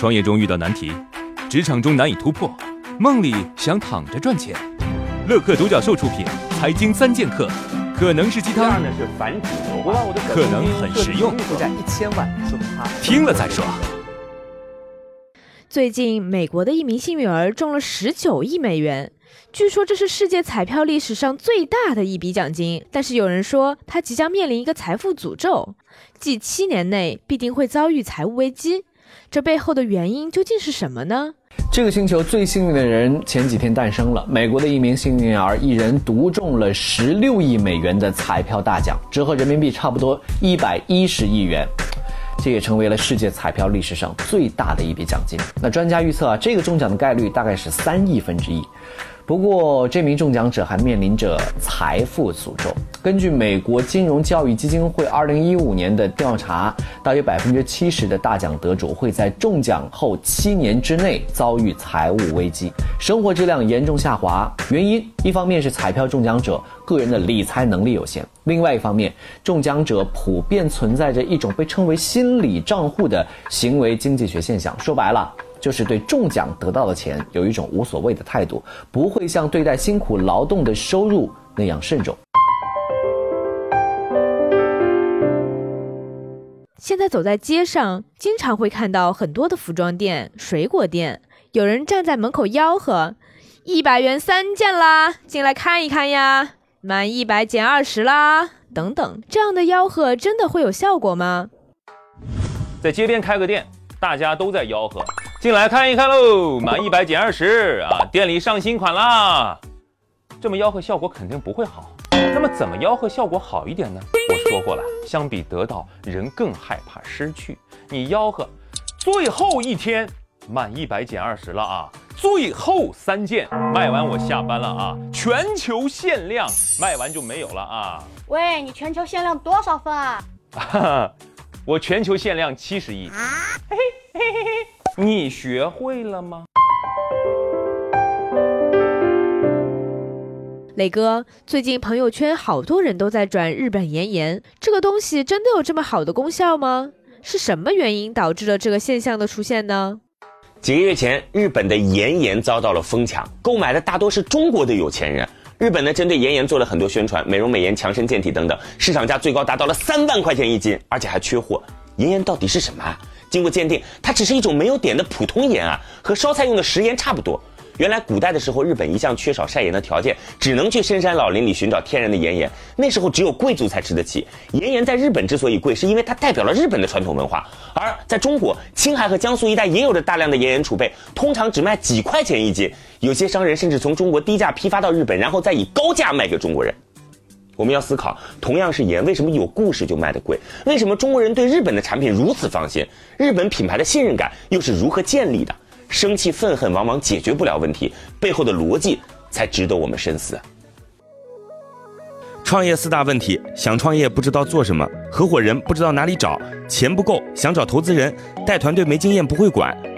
创业中遇到难题，职场中难以突破，梦里想躺着赚钱。乐客独角兽出品，《财经三剑客》可能是鸡汤，可能很实用。听了再说。最近，美国的一名幸运儿中了十九亿美元，据说这是世界彩票历史上最大的一笔奖金。但是有人说，他即将面临一个财富诅咒，即七年内必定会遭遇财务危机。这背后的原因究竟是什么呢？这个星球最幸运的人前几天诞生了，美国的一名幸运儿一人独中了十六亿美元的彩票大奖，折合人民币差不多一百一十亿元。这也成为了世界彩票历史上最大的一笔奖金。那专家预测啊，这个中奖的概率大概是三亿分之一。不过，这名中奖者还面临着财富诅咒。根据美国金融教育基金会2015年的调查，大约百分之七十的大奖得主会在中奖后七年之内遭遇财务危机，生活质量严重下滑。原因一方面是彩票中奖者个人的理财能力有限，另外一方面，中奖者普遍存在着一种被称为心理账户的行为经济学现象。说白了。就是对中奖得到的钱有一种无所谓的态度，不会像对待辛苦劳动的收入那样慎重。现在走在街上，经常会看到很多的服装店、水果店，有人站在门口吆喝：“一百元三件啦，进来看一看呀，满一百减二十啦，等等。”这样的吆喝真的会有效果吗？在街边开个店，大家都在吆喝。进来看一看喽，满一百减二十啊！店里上新款啦！这么吆喝效果肯定不会好。那么怎么吆喝效果好一点呢？我说过了，相比得到，人更害怕失去。你吆喝，最后一天满一百减二十了啊！最后三件卖完我下班了啊！全球限量卖完就没有了啊！喂，你全球限量多少份啊？我全球限量七十亿。嘿嘿嘿嘿嘿。你学会了吗，磊哥？最近朋友圈好多人都在转日本岩盐，这个东西真的有这么好的功效吗？是什么原因导致了这个现象的出现呢？几个月前，日本的岩盐遭到了疯抢，购买的大多是中国的有钱人。日本呢，针对岩盐做了很多宣传，美容美颜、强身健体等等，市场价最高达到了三万块钱一斤，而且还缺货。岩盐到底是什么？经过鉴定，它只是一种没有碘的普通盐啊，和烧菜用的食盐差不多。原来古代的时候，日本一向缺少晒盐的条件，只能去深山老林里寻找天然的岩盐。那时候只有贵族才吃得起。岩盐在日本之所以贵，是因为它代表了日本的传统文化。而在中国，青海和江苏一带也有着大量的岩盐储备，通常只卖几块钱一斤。有些商人甚至从中国低价批发到日本，然后再以高价卖给中国人。我们要思考，同样是盐，为什么有故事就卖得贵？为什么中国人对日本的产品如此放心？日本品牌的信任感又是如何建立的？生气愤恨往往解决不了问题，背后的逻辑才值得我们深思。创业四大问题：想创业不知道做什么，合伙人不知道哪里找，钱不够想找投资人，带团队没经验不会管。